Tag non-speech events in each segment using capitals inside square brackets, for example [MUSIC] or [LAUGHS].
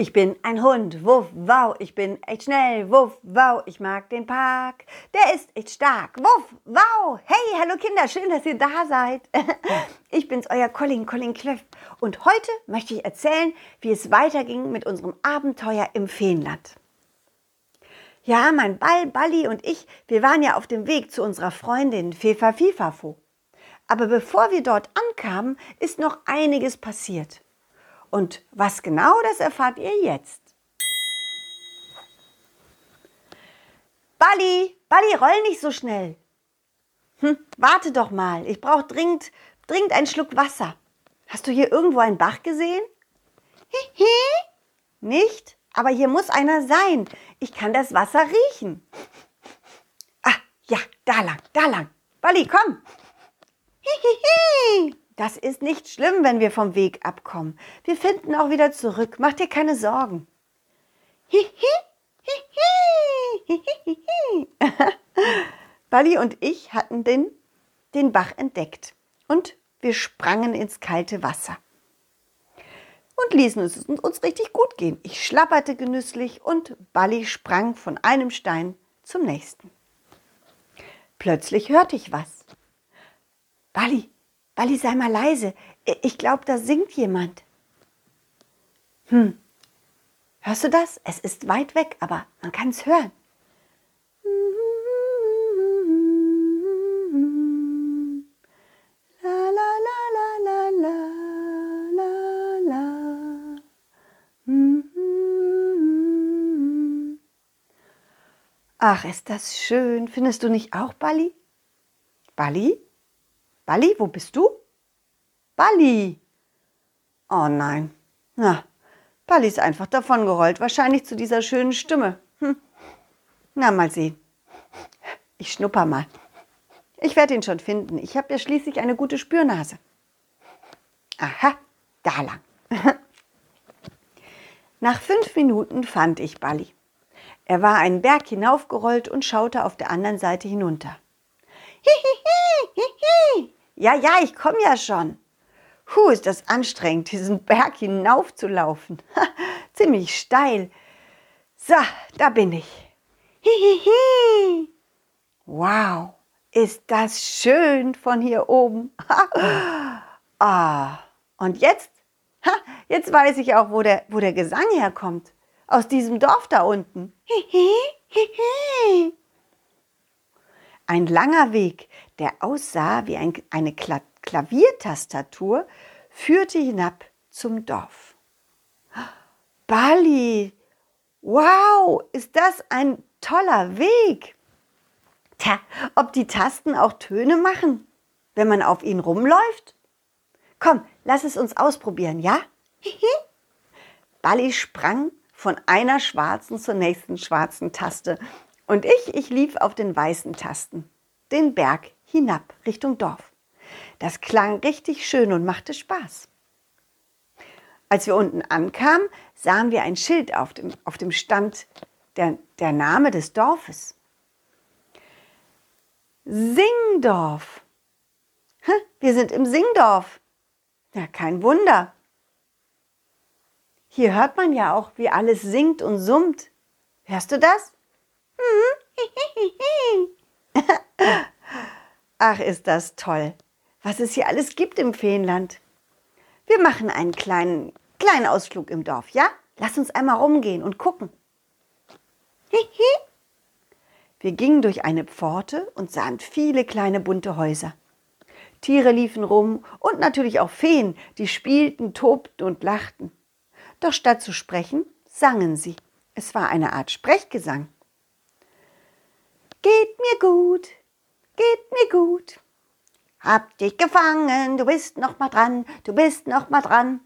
Ich bin ein Hund, wuff, wow, ich bin echt schnell, wuff, wow, ich mag den Park, der ist echt stark, wuff, wow. Hey, hallo Kinder, schön, dass ihr da seid. [LAUGHS] Ich bin's, euer Colin, Colin Cliff. Und heute möchte ich erzählen, wie es weiterging mit unserem Abenteuer im Feenland. Ja, mein Ball, Balli und ich, wir waren ja auf dem Weg zu unserer Freundin Fefa Fifafo. Aber bevor wir dort ankamen, ist noch einiges passiert. Und was genau, das erfahrt ihr jetzt. Balli, Balli, roll nicht so schnell. Hm, warte doch mal, ich brauche dringend, dringend einen Schluck Wasser. Hast du hier irgendwo einen Bach gesehen? Hihi. Nicht? Aber hier muss einer sein. Ich kann das Wasser riechen. Ah, ja, da lang, da lang. Balli, komm. Hihihi. Das ist nicht schlimm, wenn wir vom Weg abkommen. Wir finden auch wieder zurück. Mach dir keine Sorgen. [LAUGHS] Bali und ich hatten den, den Bach entdeckt und wir sprangen ins kalte Wasser und ließen es uns richtig gut gehen. Ich schlapperte genüsslich und Bali sprang von einem Stein zum nächsten. Plötzlich hörte ich was. Bali, Walli, sei mal leise. Ich glaube, da singt jemand. Hm. Hörst du das? Es ist weit weg, aber man kann es hören. Ach, ist das schön. Findest du nicht auch, Bali? Bali? Bali, wo bist du? Bali! Oh nein. Na, Bali ist einfach davongerollt, wahrscheinlich zu dieser schönen Stimme. Hm. Na, mal sehen. Ich schnupper mal. Ich werde ihn schon finden. Ich habe ja schließlich eine gute Spürnase. Aha, da lang. [LAUGHS] Nach fünf Minuten fand ich Bali. Er war einen Berg hinaufgerollt und schaute auf der anderen Seite hinunter. Hihihi, hihi. Ja, ja, ich komme ja schon. Puh, ist das anstrengend, diesen Berg hinaufzulaufen. [LAUGHS] Ziemlich steil. So, da bin ich. Hihihi. Wow, ist das schön von hier oben. [LAUGHS] ah, und jetzt? Jetzt weiß ich auch, wo der, wo der Gesang herkommt. Aus diesem Dorf da unten. Hihi, Ein langer Weg, der aussah wie ein, eine Kla Klaviertastatur, führte hinab zum Dorf. Bali, wow, ist das ein toller Weg. Tja, ob die Tasten auch Töne machen, wenn man auf ihnen rumläuft? Komm, lass es uns ausprobieren, ja? Bali sprang von einer schwarzen zur nächsten schwarzen Taste und ich, ich lief auf den weißen Tasten den Berg hinab Richtung Dorf. Das klang richtig schön und machte Spaß. Als wir unten ankamen, sahen wir ein Schild auf dem, auf dem Stand der, der Name des Dorfes. Singdorf. Wir sind im Singdorf. Ja, kein Wunder. Hier hört man ja auch, wie alles singt und summt. Hörst du das? [LAUGHS] Ach, ist das toll, was es hier alles gibt im Feenland. Wir machen einen kleinen, kleinen Ausflug im Dorf, ja? Lass uns einmal rumgehen und gucken. [LAUGHS] Wir gingen durch eine Pforte und sahen viele kleine bunte Häuser. Tiere liefen rum und natürlich auch Feen, die spielten, tobten und lachten. Doch statt zu sprechen, sangen sie. Es war eine Art Sprechgesang. Geht mir gut, geht mir gut. Hab dich gefangen, du bist noch mal dran, du bist noch mal dran.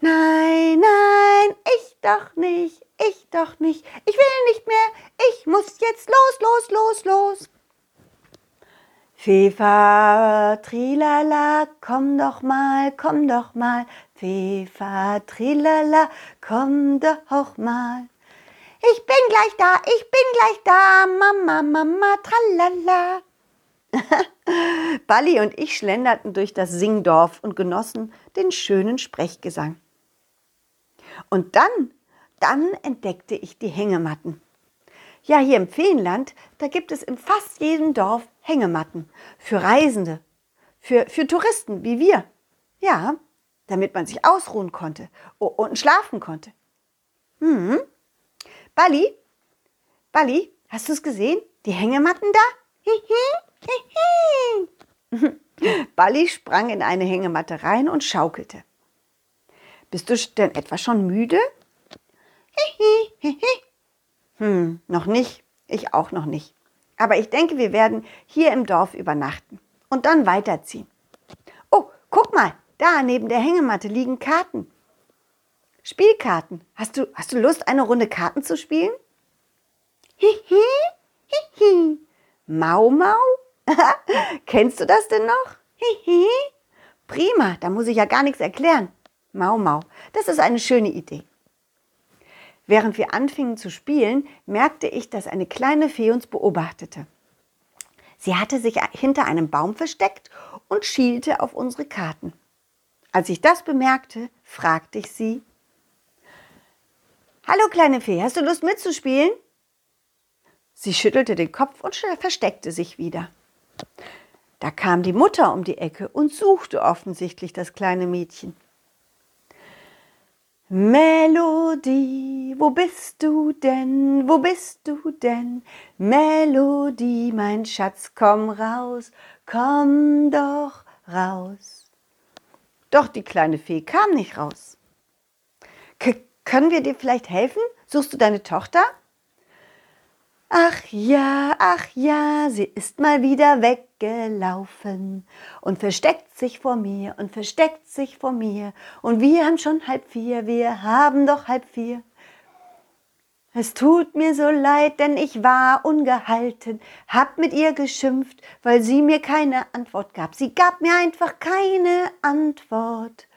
Nein, nein, ich doch nicht, ich doch nicht, ich will nicht mehr, ich muss jetzt los, los, los, los. Fefa, trilala, komm doch mal, komm doch mal, Fefa, trilala, komm doch mal. Ich bin gleich da, ich bin gleich da, Mama, Mama, tralala. [LAUGHS] Balli und ich schlenderten durch das Singdorf und genossen den schönen Sprechgesang. Und dann, dann entdeckte ich die Hängematten. Ja, hier im Feenland, da gibt es in fast jedem Dorf Hängematten für Reisende, für, für Touristen wie wir. Ja, damit man sich ausruhen konnte und schlafen konnte. Hm. Bali, Bali, hast du es gesehen? Die Hängematten da? [LAUGHS] Bali sprang in eine Hängematte rein und schaukelte. Bist du denn etwa schon müde? hm, noch nicht. Ich auch noch nicht. Aber ich denke, wir werden hier im Dorf übernachten und dann weiterziehen. Oh, guck mal, da neben der Hängematte liegen Karten. Spielkarten. Hast du, hast du Lust, eine Runde Karten zu spielen? Hihi, hihi. Mau Mau? [LAUGHS] Kennst du das denn noch? Hihi. Prima, da muss ich ja gar nichts erklären. Mau Mau, das ist eine schöne Idee. Während wir anfingen zu spielen, merkte ich, dass eine kleine Fee uns beobachtete. Sie hatte sich hinter einem Baum versteckt und schielte auf unsere Karten. Als ich das bemerkte, fragte ich sie, Hallo kleine Fee, hast du Lust mitzuspielen? Sie schüttelte den Kopf und versteckte sich wieder. Da kam die Mutter um die Ecke und suchte offensichtlich das kleine Mädchen. Melodie, wo bist du denn? Wo bist du denn? Melodie, mein Schatz, komm raus, komm doch raus. Doch die kleine Fee kam nicht raus. Können wir dir vielleicht helfen? Suchst du deine Tochter? Ach ja, ach ja, sie ist mal wieder weggelaufen und versteckt sich vor mir und versteckt sich vor mir. Und wir haben schon halb vier, wir haben doch halb vier. Es tut mir so leid, denn ich war ungehalten, hab mit ihr geschimpft, weil sie mir keine Antwort gab. Sie gab mir einfach keine Antwort.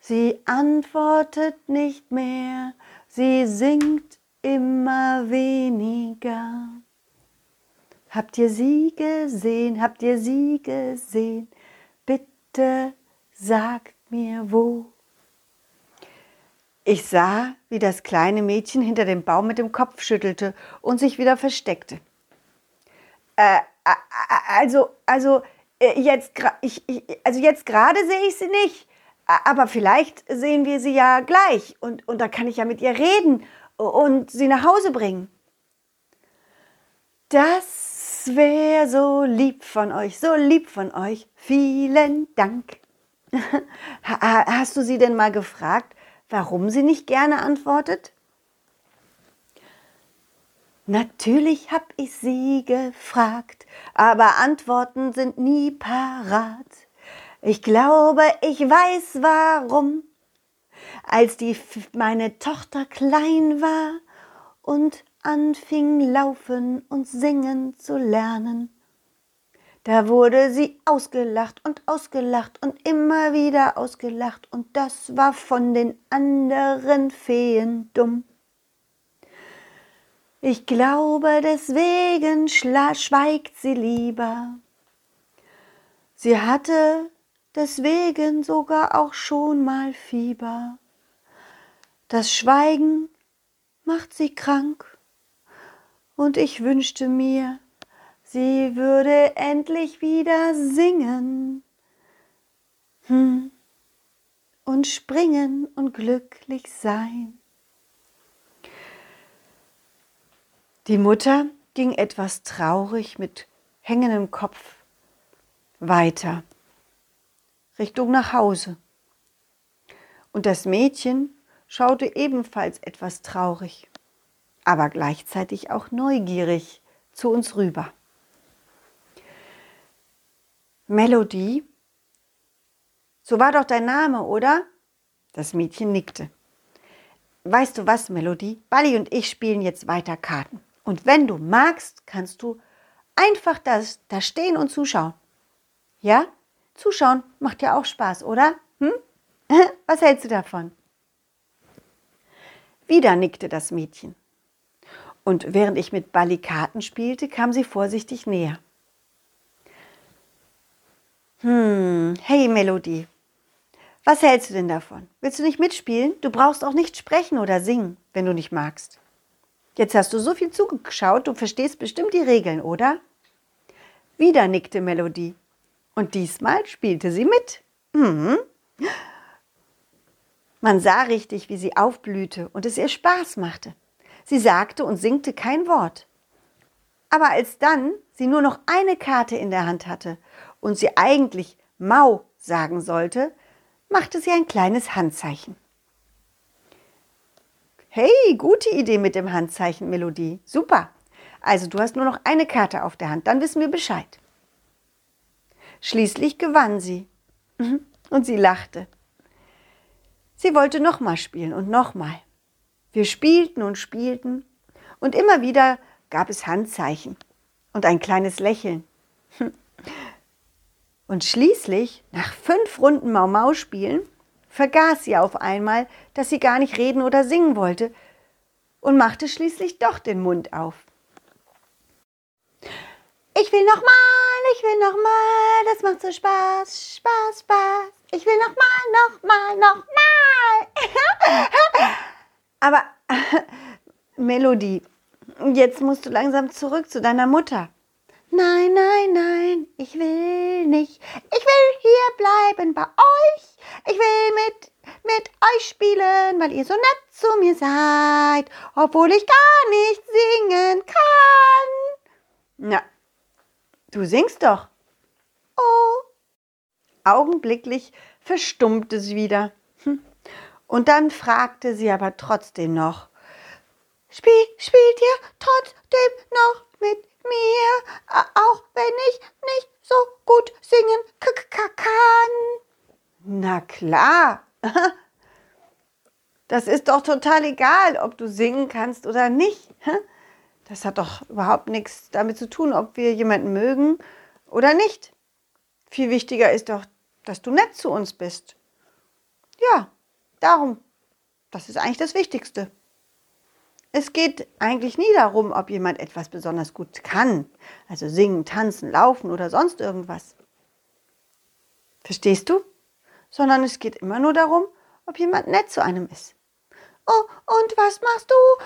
Sie antwortet nicht mehr, sie singt immer weniger. Habt ihr sie gesehen? Habt ihr sie gesehen? Bitte sagt mir wo. Ich sah, wie das kleine Mädchen hinter dem Baum mit dem Kopf schüttelte und sich wieder versteckte. Äh, also, also, äh, jetzt, ich, also jetzt gerade sehe ich sie nicht, aber vielleicht sehen wir sie ja gleich und, und da kann ich ja mit ihr reden und sie nach Hause bringen. Das wäre so lieb von euch, so lieb von euch. Vielen Dank. [LAUGHS] Hast du sie denn mal gefragt, warum sie nicht gerne antwortet? Natürlich hab ich sie gefragt, aber Antworten sind nie parat. Ich glaube, ich weiß warum als die meine Tochter klein war und anfing laufen und singen zu lernen. Da wurde sie ausgelacht und ausgelacht und immer wieder ausgelacht und das war von den anderen Feen dumm. Ich glaube, deswegen schweigt sie lieber. Sie hatte deswegen sogar auch schon mal Fieber. Das Schweigen macht sie krank und ich wünschte mir, sie würde endlich wieder singen hm, und springen und glücklich sein. Die Mutter ging etwas traurig mit hängendem Kopf weiter. Richtung nach Hause. Und das Mädchen schaute ebenfalls etwas traurig, aber gleichzeitig auch neugierig zu uns rüber. Melodie? So war doch dein Name, oder? Das Mädchen nickte. Weißt du was, Melodie? Bali und ich spielen jetzt weiter Karten. Und wenn du magst, kannst du einfach das, da stehen und zuschauen. Ja? Zuschauen macht ja auch Spaß, oder? Hm? [LAUGHS] Was hältst du davon? Wieder nickte das Mädchen. Und während ich mit Balli Karten spielte, kam sie vorsichtig näher. Hm, hey Melodie, Was hältst du denn davon? Willst du nicht mitspielen? Du brauchst auch nicht sprechen oder singen, wenn du nicht magst. Jetzt hast du so viel zugeschaut, du verstehst bestimmt die Regeln, oder? Wieder nickte Melodie. Und diesmal spielte sie mit. Mhm. Man sah richtig, wie sie aufblühte und es ihr Spaß machte. Sie sagte und singte kein Wort. Aber als dann sie nur noch eine Karte in der Hand hatte und sie eigentlich Mau sagen sollte, machte sie ein kleines Handzeichen. Hey, gute Idee mit dem Handzeichen, Melodie. Super. Also du hast nur noch eine Karte auf der Hand, dann wissen wir Bescheid. Schließlich gewann sie. Mhm. Und sie lachte. Sie wollte nochmal spielen und nochmal. Wir spielten und spielten und immer wieder gab es Handzeichen und ein kleines Lächeln. Und schließlich, nach fünf Runden Mau-Mau spielen, vergaß sie auf einmal, dass sie gar nicht reden oder singen wollte und machte schließlich doch den Mund auf. Ich will nochmal, ich will nochmal, das macht so Spaß, Spaß, Spaß. Ich will nochmal, nochmal, nochmal. [LAUGHS] Aber [LAUGHS] Melodie, jetzt musst du langsam zurück zu deiner Mutter. Nein, nein, nein, ich will nicht. Ich will hier bleiben bei euch. Ich will mit, mit euch spielen, weil ihr so nett zu mir seid, obwohl ich gar nicht singen kann. Na, du singst doch. Oh. Augenblicklich verstummte sie wieder. Hm. Und dann fragte sie aber trotzdem noch, Spiel, spielt ihr trotzdem noch mit mir, auch wenn ich nicht so gut singen kann? Na klar. [LAUGHS] Das ist doch total egal, ob du singen kannst oder nicht. Das hat doch überhaupt nichts damit zu tun, ob wir jemanden mögen oder nicht. Viel wichtiger ist doch, dass du nett zu uns bist. Ja, Darum, das ist eigentlich das Wichtigste. Es geht eigentlich nie darum, ob jemand etwas besonders gut kann, also singen, tanzen, laufen oder sonst irgendwas. Verstehst du? Sondern es geht immer nur darum, ob jemand nett zu einem ist. Oh, und was machst du,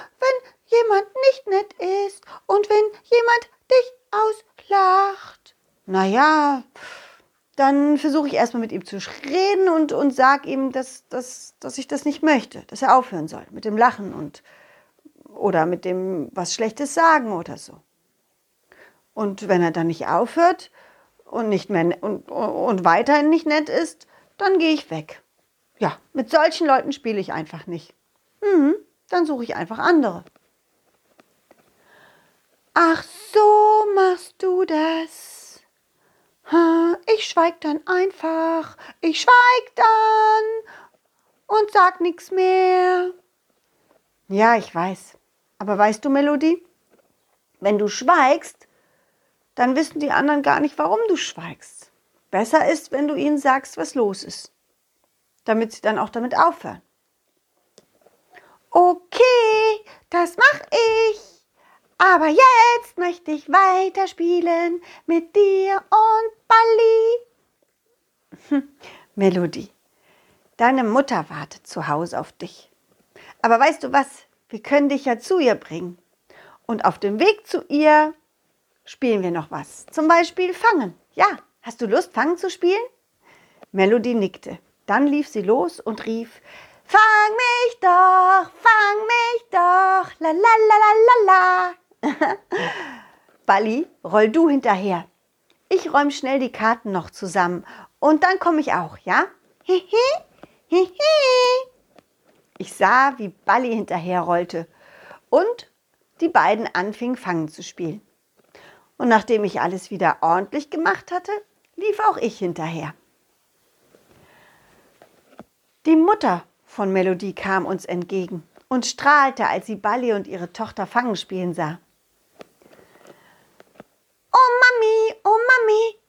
jemand nicht nett ist und wenn jemand dich auslacht? Naja, dann versuche ich erstmal mit ihm zu reden und, und sage ihm, dass, dass, dass ich das nicht möchte, dass er aufhören soll mit dem Lachen und oder mit dem was Schlechtes sagen oder so. Und wenn er dann nicht aufhört und, nicht mehr, und, und weiterhin nicht nett ist, dann gehe ich weg. Ja, mit solchen Leuten spiele ich einfach nicht. Mhm, dann suche ich einfach andere. Ach, so machst du das. Ich schweig dann einfach, ich schweig dann und sag nichts mehr. Ja, ich weiß. Aber weißt du, Melodie, wenn du schweigst, dann wissen die anderen gar nicht, warum du schweigst. Besser ist, wenn du ihnen sagst, was los ist, damit sie dann auch damit aufhören. Okay, das mach ich. Aber jetzt möchte ich weiterspielen mit dir und Balli. [LAUGHS] Melodie, deine Mutter wartet zu Hause auf dich. Aber weißt du was? Wir können dich ja zu ihr bringen. Und auf dem Weg zu ihr spielen wir noch was. Zum Beispiel Fangen. Ja, hast du Lust, Fangen zu spielen? Melodie nickte. Dann lief sie los und rief, Fang mich doch, fang mich doch, la la la la la la. [LAUGHS] Balli, roll du hinterher. Ich räume schnell die Karten noch zusammen und dann komme ich auch, ja? Ich sah, wie Balli hinterher rollte und die beiden anfingen Fangen zu spielen. Und nachdem ich alles wieder ordentlich gemacht hatte, lief auch ich hinterher. Die Mutter von Melodie kam uns entgegen und strahlte, als sie Balli und ihre Tochter Fangen spielen sah.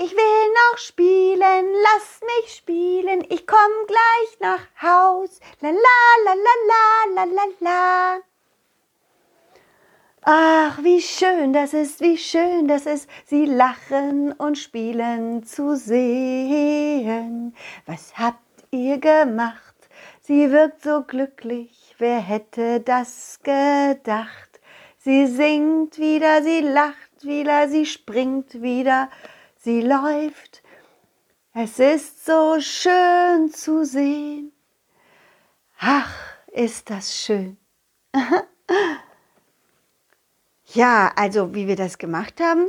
Ich will noch spielen, lass mich spielen, ich komm gleich nach Haus. La la la la la la la la. Ach, wie schön das ist, wie schön das ist, sie lachen und spielen zu sehen. Was habt ihr gemacht? Sie wirkt so glücklich, wer hätte das gedacht? Sie singt wieder, sie lacht wieder, sie springt wieder, sie läuft. Es ist so schön zu sehen. Ach, ist das schön. [LAUGHS] ja, also wie wir das gemacht haben.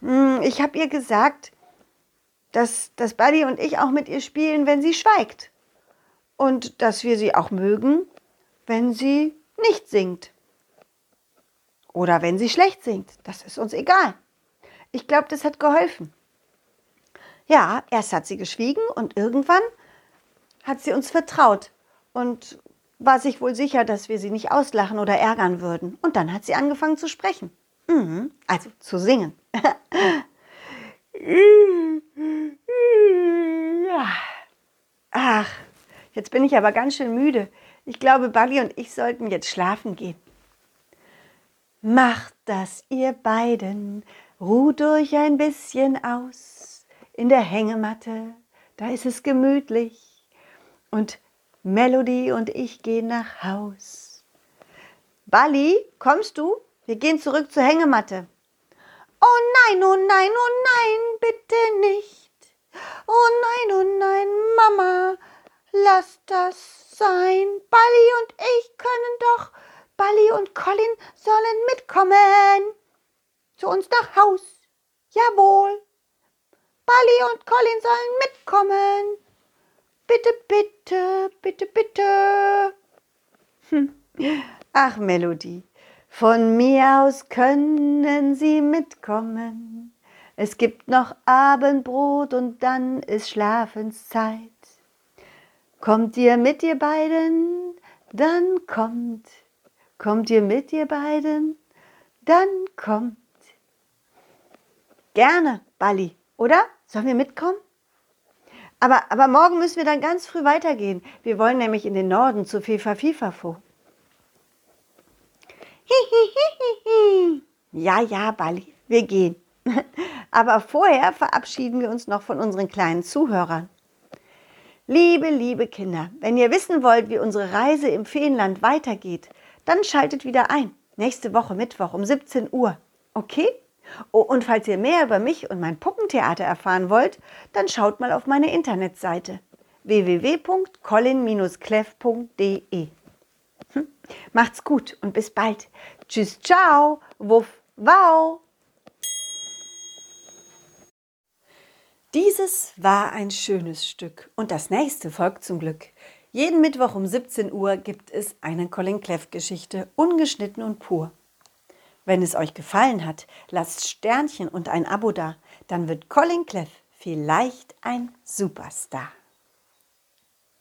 Hm, ich habe ihr gesagt, dass, dass Buddy und ich auch mit ihr spielen, wenn sie schweigt. Und dass wir sie auch mögen, wenn sie nicht singt. Oder wenn sie schlecht singt. Das ist uns egal. Ich glaube, das hat geholfen. Ja, erst hat sie geschwiegen und irgendwann hat sie uns vertraut und war sich wohl sicher, dass wir sie nicht auslachen oder ärgern würden. Und dann hat sie angefangen zu sprechen. Mhm, also zu singen. [LAUGHS] Ach, jetzt bin ich aber ganz schön müde. Ich glaube, Bali und ich sollten jetzt schlafen gehen. Macht das, ihr beiden, ruht euch ein bisschen aus. In der Hängematte, da ist es gemütlich. Und Melody und ich gehen nach Haus. Bali, kommst du? Wir gehen zurück zur Hängematte. Oh nein, oh nein, oh nein, bitte nicht. Oh nein, oh nein, Mama, lass das sein. Bali und ich können doch, Bali und Colin sollen mitkommen. Zu uns nach Haus. Jawohl. Bali und Colin sollen mitkommen. Bitte, bitte, bitte, bitte. Hm. Ach, Melodie. Von mir aus können Sie mitkommen. Es gibt noch Abendbrot und dann ist Schlafenszeit. Kommt ihr mit, ihr beiden? Dann kommt. Kommt ihr mit, ihr beiden? Dann kommt. Gerne, Bali, oder? Sollen wir mitkommen? Aber, aber morgen müssen wir dann ganz früh weitergehen. Wir wollen nämlich in den Norden zu FIFA Fifafo. Ja, ja, Bali, wir gehen. [LAUGHS] Aber vorher verabschieden wir uns noch von unseren kleinen Zuhörern. Liebe, liebe Kinder, wenn ihr wissen wollt, wie unsere Reise im Feenland weitergeht, dann schaltet wieder ein. Nächste Woche Mittwoch um 17 Uhr. Okay? Oh, und falls ihr mehr über mich und mein Puppentheater erfahren wollt, dann schaut mal auf meine Internetseite www.colin-cleff.de. Hm? Macht's gut und bis bald. Tschüss, ciao, wuff, wow. Dieses war ein schönes Stück und das nächste folgt zum Glück. Jeden Mittwoch um 17 Uhr gibt es eine Colin Cleff Geschichte, ungeschnitten und pur. Wenn es euch gefallen hat, lasst Sternchen und ein Abo da, dann wird Colin Cleff vielleicht ein Superstar.